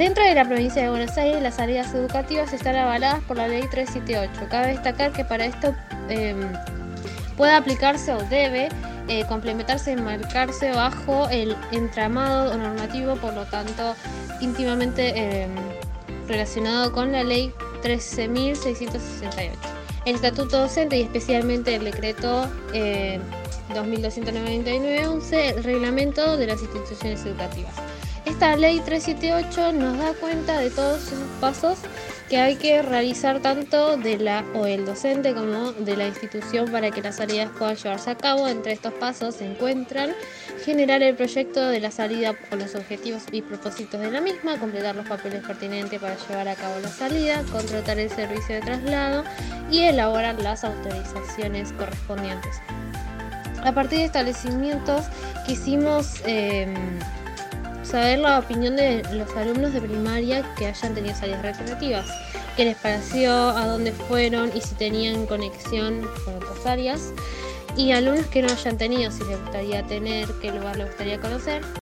Dentro de la provincia de Buenos Aires, las salidas educativas están avaladas por la ley 378. Cabe destacar que para esto eh, puede aplicarse o debe eh, complementarse y enmarcarse bajo el entramado normativo, por lo tanto, íntimamente eh, relacionado con la ley 13.668. El estatuto docente y especialmente el decreto eh, 2299-11, el reglamento de las instituciones educativas. Esta ley 378 nos da cuenta de todos esos pasos que hay que realizar tanto de la o el docente como de la institución para que las salidas puedan llevarse a cabo. Entre estos pasos se encuentran generar el proyecto de la salida o los objetivos y propósitos de la misma, completar los papeles pertinentes para llevar a cabo la salida, contratar el servicio de traslado y elaborar las autorizaciones correspondientes. A partir de establecimientos quisimos eh, saber la opinión de los alumnos de primaria que hayan tenido salidas recreativas. ¿Qué les pareció? ¿A dónde fueron? Y si tenían conexión con otras áreas. Y alumnos que no hayan tenido, si les gustaría tener, qué lugar les gustaría conocer.